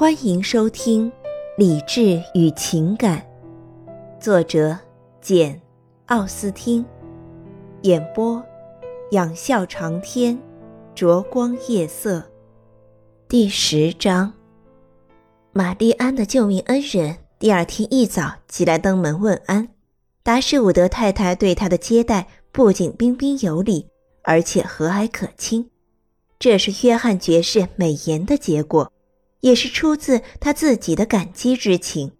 欢迎收听《理智与情感》，作者简·奥斯汀，演播仰笑长天，灼光夜色。第十章，玛丽安的救命恩人第二天一早即来登门问安。达什伍德太太对他的接待不仅彬彬有礼，而且和蔼可亲。这是约翰爵士美言的结果。也是出自他自己的感激之情。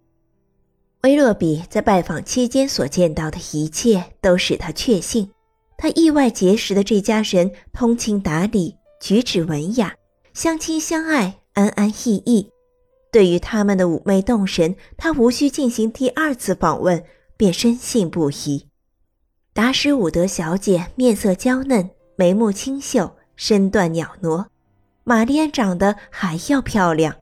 威洛比在拜访期间所见到的一切，都使他确信，他意外结识的这家人通情达理，举止文雅，相亲相爱，安安逸逸。对于他们的妩媚动人，他无需进行第二次访问，便深信不疑。达什伍德小姐面色娇嫩，眉目清秀，身段袅娜。玛丽安长得还要漂亮，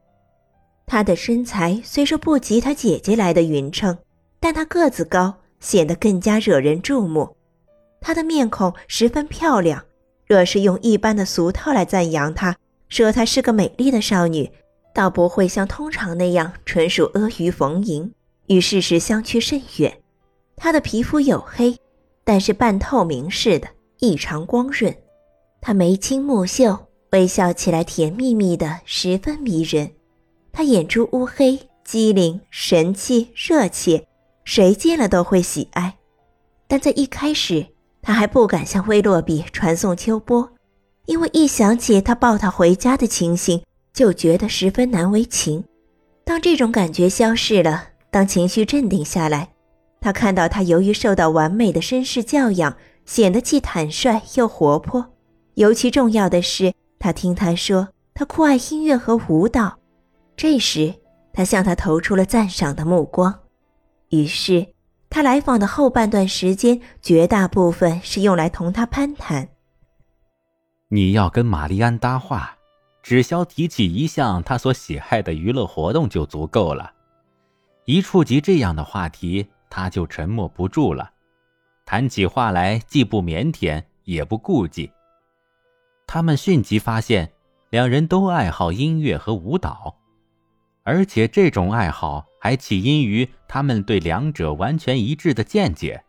她的身材虽说不及她姐姐来的匀称，但她个子高，显得更加惹人注目。她的面孔十分漂亮，若是用一般的俗套来赞扬她，说她是个美丽的少女，倒不会像通常那样纯属阿谀逢迎，与事实相去甚远。她的皮肤黝黑，但是半透明似的，异常光润。她眉清目秀。微笑起来甜蜜蜜的，十分迷人。他眼珠乌黑，机灵、神气、热切，谁见了都会喜爱。但在一开始，他还不敢向威洛比传送秋波，因为一想起他抱他回家的情形，就觉得十分难为情。当这种感觉消失了，当情绪镇定下来，他看到他由于受到完美的绅士教养，显得既坦率又活泼。尤其重要的是。他听他说，他酷爱音乐和舞蹈。这时，他向他投出了赞赏的目光。于是，他来访的后半段时间，绝大部分是用来同他攀谈。你要跟玛丽安搭话，只消提起一项他所喜爱的娱乐活动就足够了。一触及这样的话题，他就沉默不住了，谈起话来既不腼腆，也不顾忌。他们迅即发现，两人都爱好音乐和舞蹈，而且这种爱好还起因于他们对两者完全一致的见解。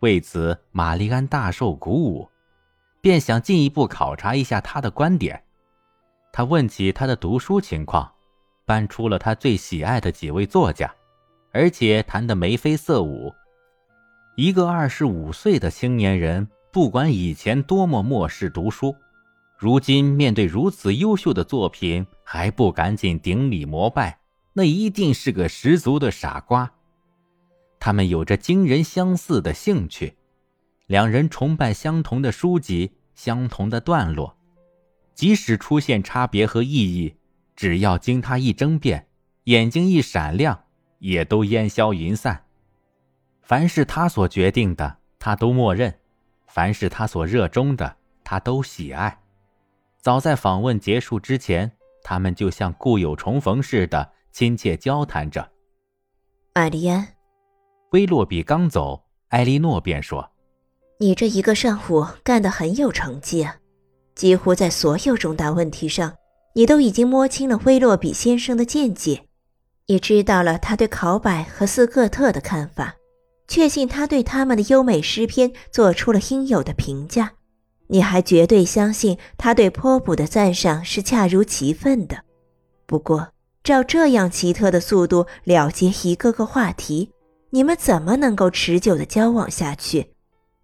为此，玛丽安大受鼓舞，便想进一步考察一下他的观点。他问起他的读书情况，搬出了他最喜爱的几位作家，而且谈得眉飞色舞。一个二十五岁的青年人，不管以前多么漠视读书。如今面对如此优秀的作品，还不赶紧顶礼膜拜，那一定是个十足的傻瓜。他们有着惊人相似的兴趣，两人崇拜相同的书籍、相同的段落，即使出现差别和意义，只要经他一争辩，眼睛一闪亮，也都烟消云散。凡是他所决定的，他都默认；凡是他所热衷的，他都喜爱。早在访问结束之前，他们就像故友重逢似的亲切交谈着。玛丽安，威洛比刚走，艾莉诺便说：“你这一个上午干得很有成绩啊！几乎在所有重大问题上，你都已经摸清了威洛比先生的见解，也知道了他对考柏和斯科特的看法，确信他对他们的优美诗篇做出了应有的评价。”你还绝对相信他对坡普的赞赏是恰如其分的。不过，照这样奇特的速度了结一个个话题，你们怎么能够持久的交往下去？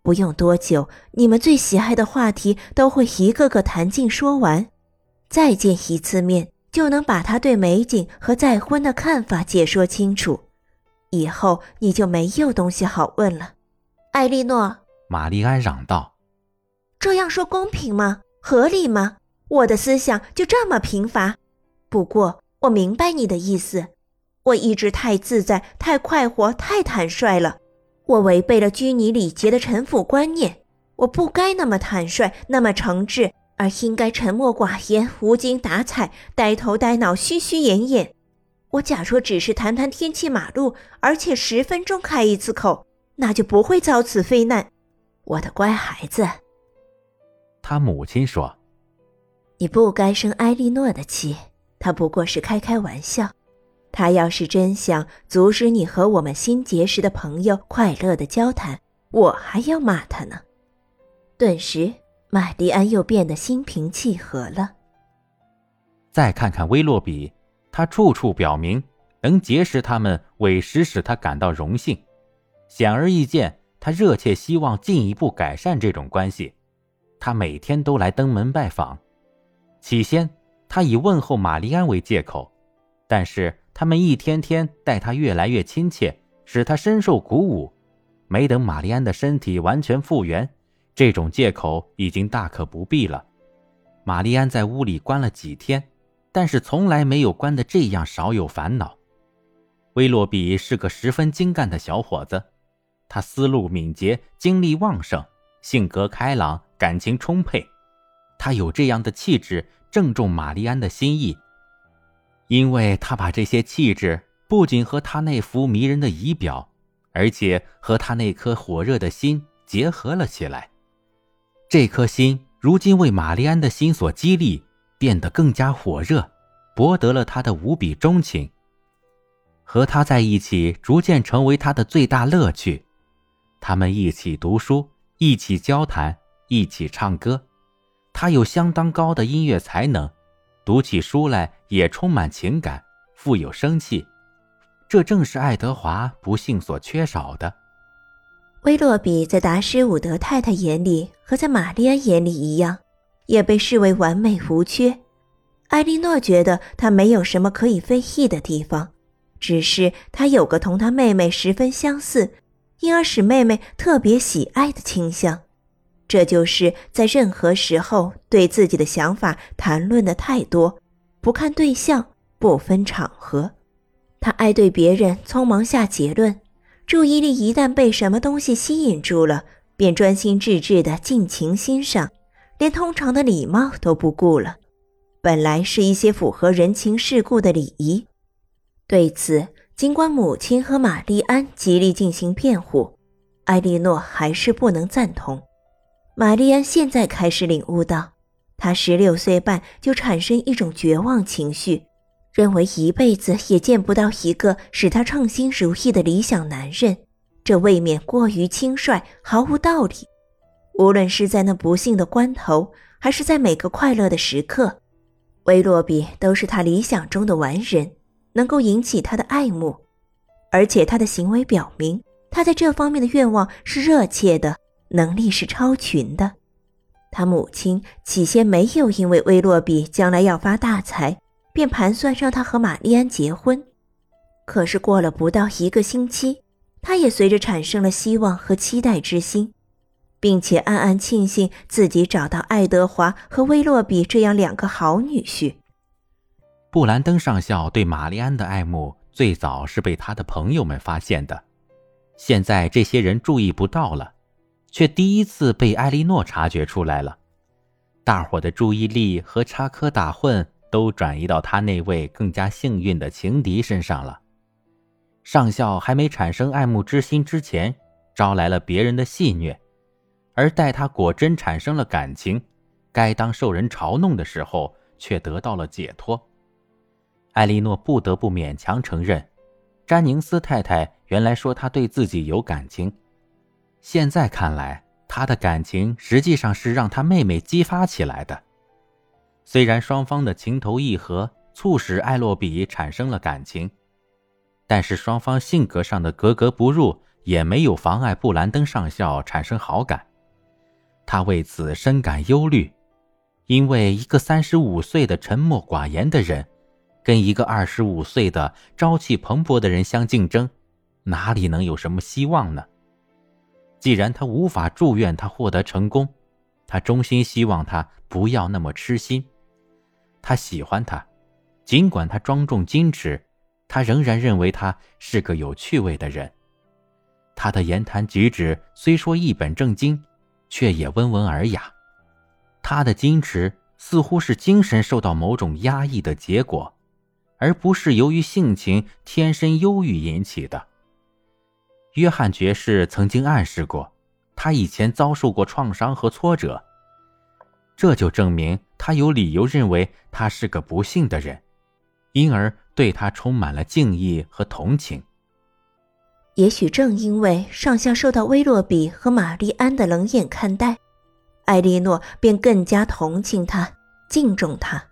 不用多久，你们最喜爱的话题都会一个个谈尽说完。再见一次面，就能把他对美景和再婚的看法解说清楚。以后你就没有东西好问了。艾莉诺，玛丽安嚷道。这样说公平吗？合理吗？我的思想就这么贫乏。不过我明白你的意思。我一直太自在、太快活、太坦率了。我违背了拘泥礼节的臣服观念。我不该那么坦率、那么诚挚，而应该沉默寡言、无精打采、呆头呆脑、虚虚掩掩。我假若只是谈谈天气、马路，而且十分钟开一次口，那就不会遭此非难。我的乖孩子。他母亲说：“你不该生埃莉诺的气，他不过是开开玩笑。他要是真想阻止你和我们新结识的朋友快乐的交谈，我还要骂他呢。顿时，玛丽安又变得心平气和了。再看看威洛比，他处处表明能结识他们，委实使他感到荣幸。显而易见，他热切希望进一步改善这种关系。他每天都来登门拜访。起先，他以问候玛丽安为借口，但是。他们一天天待他越来越亲切，使他深受鼓舞。没等玛丽安的身体完全复原，这种借口已经大可不必了。玛丽安在屋里关了几天，但是从来没有关得这样少有烦恼。威洛比是个十分精干的小伙子，他思路敏捷，精力旺盛，性格开朗，感情充沛。他有这样的气质，正中玛丽安的心意。因为他把这些气质不仅和他那副迷人的仪表，而且和他那颗火热的心结合了起来。这颗心如今为玛丽安的心所激励，变得更加火热，博得了他的无比钟情。和他在一起，逐渐成为他的最大乐趣。他们一起读书，一起交谈，一起唱歌。他有相当高的音乐才能。读起书来也充满情感，富有生气，这正是爱德华不幸所缺少的。威洛比在达什伍德太太眼里和在玛丽安眼里一样，也被视为完美无缺。艾莉诺觉得他没有什么可以非议的地方，只是他有个同他妹妹十分相似，因而使妹妹特别喜爱的倾向。这就是在任何时候对自己的想法谈论的太多，不看对象，不分场合。他爱对别人匆忙下结论，注意力一旦被什么东西吸引住了，便专心致志地尽情欣赏，连通常的礼貌都不顾了。本来是一些符合人情世故的礼仪，对此，尽管母亲和玛丽安极力进行辩护，艾莉诺还是不能赞同。玛丽安现在开始领悟到，她十六岁半就产生一种绝望情绪，认为一辈子也见不到一个使她称心如意的理想男人，这未免过于轻率，毫无道理。无论是在那不幸的关头，还是在每个快乐的时刻，威洛比都是他理想中的完人，能够引起他的爱慕，而且他的行为表明，他在这方面的愿望是热切的。能力是超群的，他母亲起先没有因为威洛比将来要发大财，便盘算让他和玛丽安结婚。可是过了不到一个星期，他也随着产生了希望和期待之心，并且暗暗庆幸自己找到爱德华和威洛比这样两个好女婿。布兰登上校对玛丽安的爱慕最早是被他的朋友们发现的，现在这些人注意不到了。却第一次被艾莉诺察觉出来了，大伙的注意力和插科打诨都转移到他那位更加幸运的情敌身上了。上校还没产生爱慕之心之前，招来了别人的戏谑；而待他果真产生了感情，该当受人嘲弄的时候，却得到了解脱。艾莉诺不得不勉强承认，詹宁斯太太原来说他对自己有感情。现在看来，他的感情实际上是让他妹妹激发起来的。虽然双方的情投意合促使艾洛比产生了感情，但是双方性格上的格格不入也没有妨碍布兰登上校产生好感。他为此深感忧虑，因为一个三十五岁的沉默寡言的人，跟一个二十五岁的朝气蓬勃的人相竞争，哪里能有什么希望呢？既然他无法祝愿他获得成功，他衷心希望他不要那么痴心。他喜欢他，尽管他庄重矜持，他仍然认为他是个有趣味的人。他的言谈举止虽说一本正经，却也温文尔雅。他的矜持似乎是精神受到某种压抑的结果，而不是由于性情天生忧郁引起的。约翰爵士曾经暗示过，他以前遭受过创伤和挫折，这就证明他有理由认为他是个不幸的人，因而对他充满了敬意和同情。也许正因为上校受到威洛比和玛丽安的冷眼看待，艾莉诺便更加同情他、敬重他。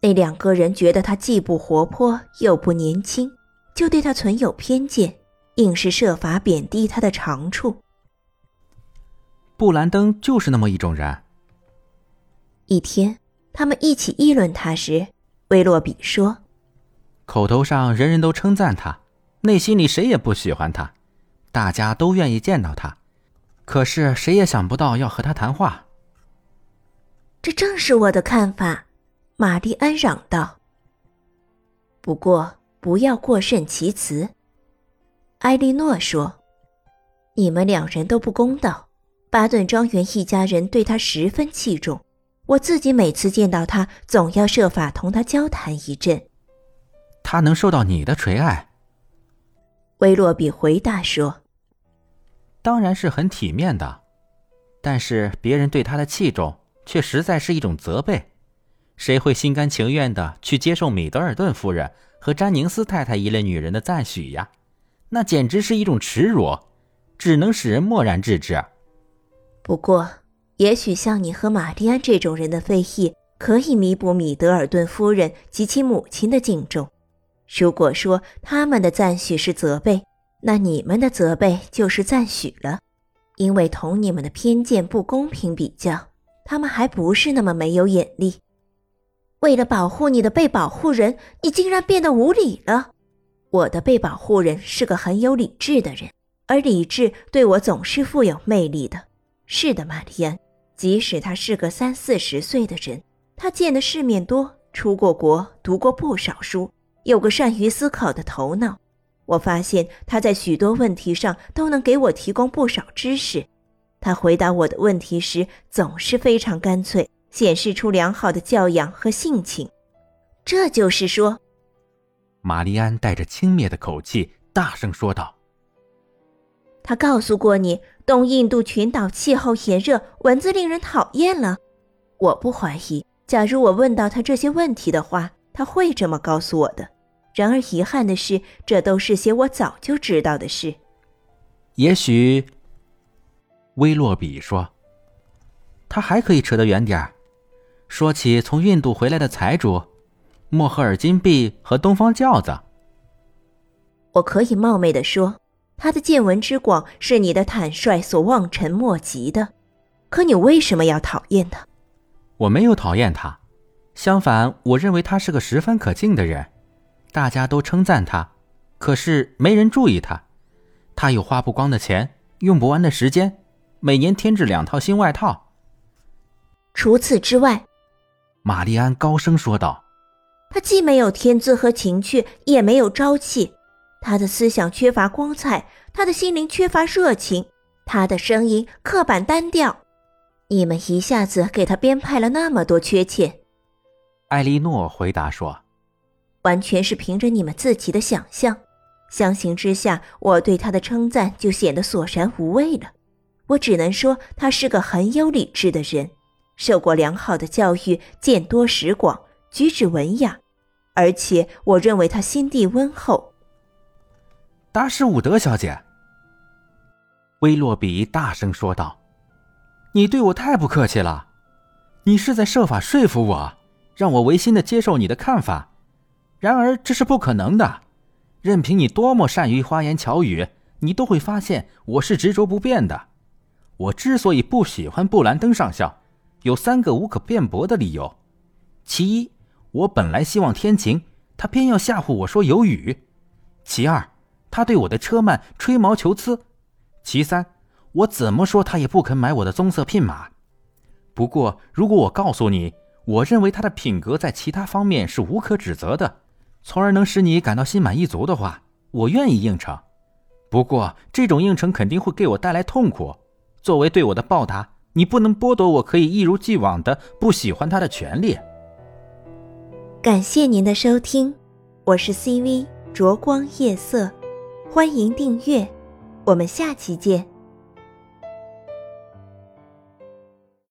那两个人觉得他既不活泼又不年轻，就对他存有偏见，硬是设法贬低他的长处。布兰登就是那么一种人。一天，他们一起议论他时，威洛比说：“口头上人人都称赞他，内心里谁也不喜欢他，大家都愿意见到他，可是谁也想不到要和他谈话。”这正是我的看法。玛丽安嚷道：“不过不要过甚其词。”埃莉诺说：“你们两人都不公道。巴顿庄园一家人对他十分器重，我自己每次见到他，总要设法同他交谈一阵。他能受到你的垂爱？”威洛比回答说：“当然是很体面的，但是别人对他的器重，却实在是一种责备。”谁会心甘情愿的去接受米德尔顿夫人和詹宁斯太太一类女人的赞许呀？那简直是一种耻辱，只能使人漠然置之。不过，也许像你和玛丽安这种人的非议，可以弥补米德尔顿夫人及其母亲的敬重。如果说他们的赞许是责备，那你们的责备就是赞许了，因为同你们的偏见不公平比较，他们还不是那么没有眼力。为了保护你的被保护人，你竟然变得无理了。我的被保护人是个很有理智的人，而理智对我总是富有魅力的。是的，玛丽安，即使他是个三四十岁的人，他见的世面多，出过国，读过不少书，有个善于思考的头脑。我发现他在许多问题上都能给我提供不少知识。他回答我的问题时总是非常干脆。显示出良好的教养和性情，这就是说，玛丽安带着轻蔑的口气大声说道：“他告诉过你，东印度群岛气候炎热，蚊子令人讨厌了。我不怀疑，假如我问到他这些问题的话，他会这么告诉我的。然而遗憾的是，这都是些我早就知道的事。也许，威洛比说，他还可以扯得远点儿。”说起从印度回来的财主，莫赫尔金币和东方轿子，我可以冒昧的说，他的见闻之广是你的坦率所望尘莫及的。可你为什么要讨厌他？我没有讨厌他，相反，我认为他是个十分可敬的人，大家都称赞他，可是没人注意他。他有花不光的钱，用不完的时间，每年添置两套新外套。除此之外。玛丽安高声说道：“他既没有天资和情趣，也没有朝气，他的思想缺乏光彩，他的心灵缺乏热情，他的声音刻板单调。你们一下子给他编排了那么多缺陷。”艾莉诺回答说：“完全是凭着你们自己的想象。相形之下，我对他的称赞就显得索然无味了。我只能说，他是个很有理智的人。”受过良好的教育，见多识广，举止文雅，而且我认为他心地温厚。达什伍德小姐，威洛比大声说道：“你对我太不客气了，你是在设法说服我，让我违心的接受你的看法。然而这是不可能的，任凭你多么善于花言巧语，你都会发现我是执着不变的。我之所以不喜欢布兰登上校。”有三个无可辩驳的理由：其一，我本来希望天晴，他偏要吓唬我说有雨；其二，他对我的车慢吹毛求疵；其三，我怎么说他也不肯买我的棕色聘马。不过，如果我告诉你，我认为他的品格在其他方面是无可指责的，从而能使你感到心满意足的话，我愿意应承。不过，这种应承肯定会给我带来痛苦。作为对我的报答。你不能剥夺我可以一如既往的不喜欢他的权利。感谢您的收听，我是 CV 灼光夜色，欢迎订阅，我们下期见。